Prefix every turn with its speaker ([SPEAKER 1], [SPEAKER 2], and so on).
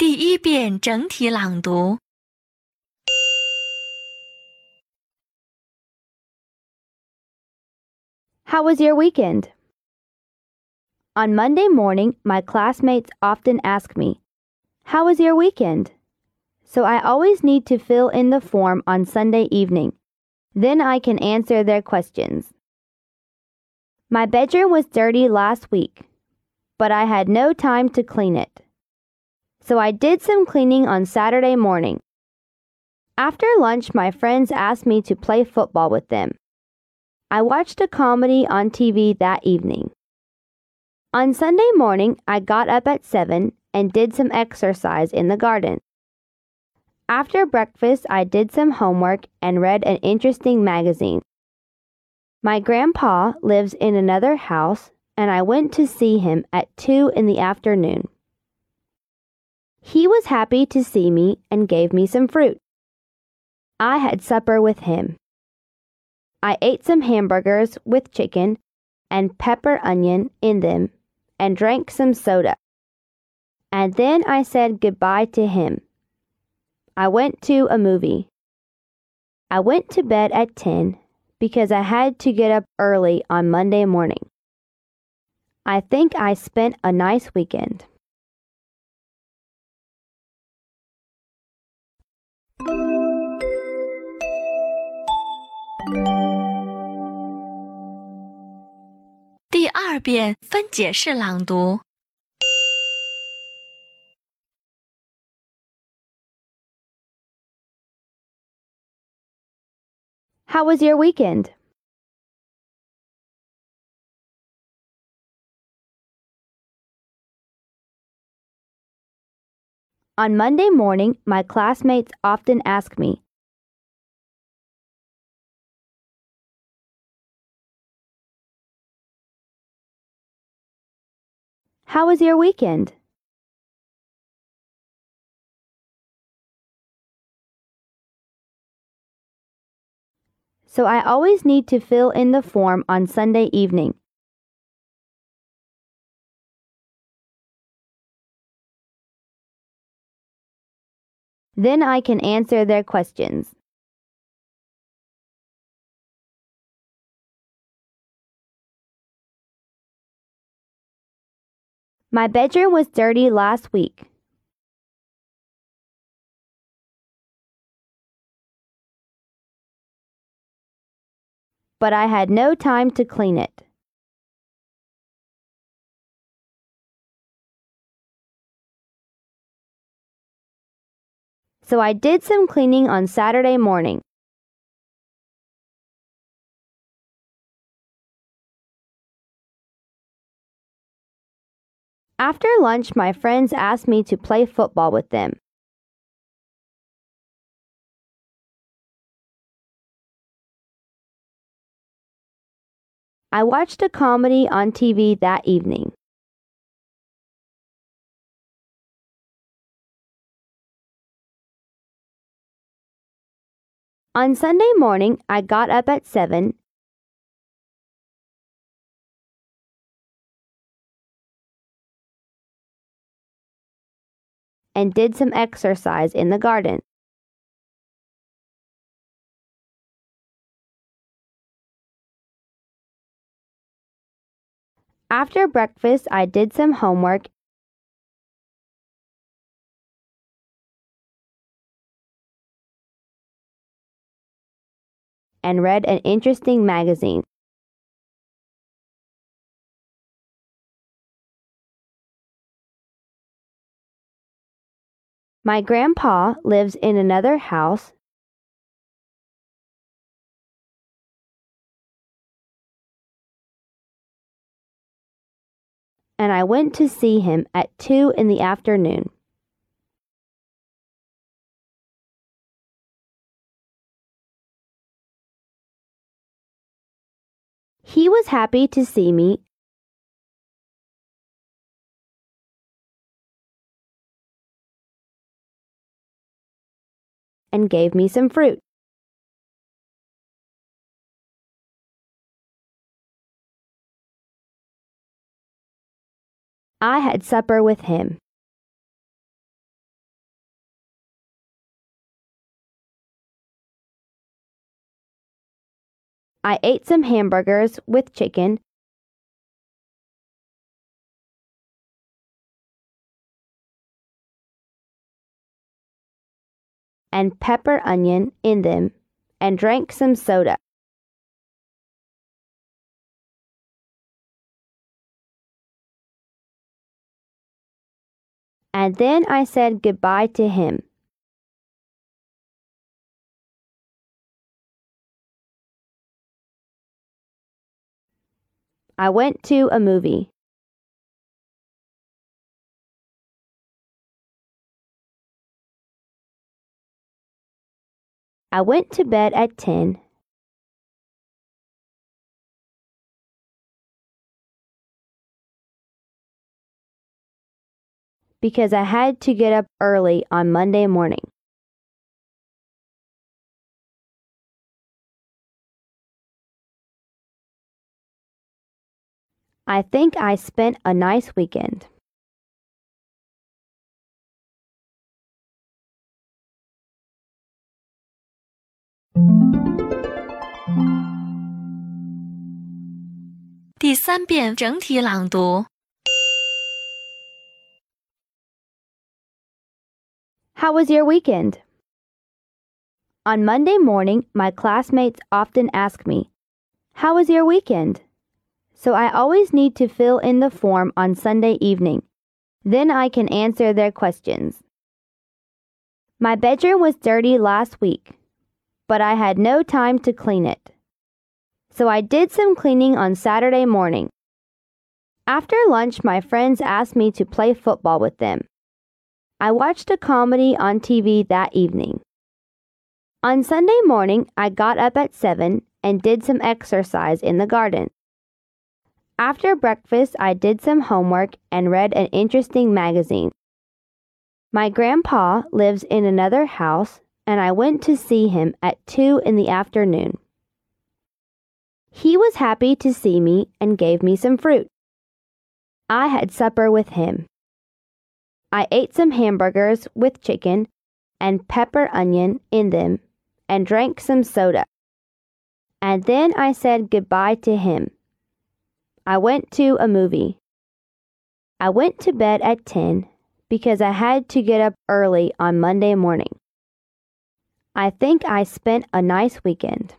[SPEAKER 1] 第一遍整体朗读。
[SPEAKER 2] How was your weekend? On Monday morning, my classmates often ask me, How was your weekend? So I always need to fill in the form on Sunday evening. Then I can answer their questions. My bedroom was dirty last week, but I had no time to clean it. So I did some cleaning on Saturday morning. After lunch, my friends asked me to play football with them. I watched a comedy on TV that evening. On Sunday morning, I got up at 7 and did some exercise in the garden. After breakfast, I did some homework and read an interesting magazine. My grandpa lives in another house, and I went to see him at 2 in the afternoon. He was happy to see me and gave me some fruit. I had supper with him. I ate some hamburgers with chicken and pepper onion in them and drank some soda. And then I said goodbye to him. I went to a movie. I went to bed at 10 because I had to get up early on Monday morning. I think I spent a nice weekend.
[SPEAKER 1] 二遍分解式朗读。
[SPEAKER 2] How was your weekend? On Monday morning, my classmates often ask me, How was your weekend? So I always need to fill in the form on Sunday evening. Then I can answer their questions. My bedroom was dirty last week. But I had no time to clean it. So I did some cleaning on Saturday morning. After lunch, my friends asked me to play football with them. I watched a comedy on TV that evening. On Sunday morning, I got up at 7 and did some exercise in the garden. After breakfast, I did some homework and read an interesting magazine. My grandpa lives in another house, and I went to see him at 2 in the afternoon. He was happy to see me and gave me some fruit. I had supper with him. I ate some hamburgers with chicken and pepper onion in them and drank some soda. And then I said goodbye to him. I went to a movie. I went to bed at 10. Because I had to get up early on Monday morning. I think I spent a nice weekend.
[SPEAKER 1] 第三遍整体朗读。
[SPEAKER 2] How was your weekend? On Monday morning, my classmates often ask me, How was your weekend? So I always need to fill in the form on Sunday evening. Then I can answer their questions. My bedroom was dirty last week, but I had no time to clean it. So I did some cleaning on Saturday morning. After lunch, my friends asked me to play football with them. I watched a comedy on TV that evening. On Sunday morning, I got up at 7 and did some exercise in the garden. After breakfast, I did some homework and read an interesting magazine. My grandpa lives in another house, and I went to see him at 2 in the afternoon. He was happy to see me and gave me some fruit. I had supper with him. I ate some hamburgers with chicken and pepper onion in them and drank some soda. And then I said goodbye to him. I went to a movie. I went to bed at 10 because I had to get up early on Monday morning. I think I spent a nice weekend.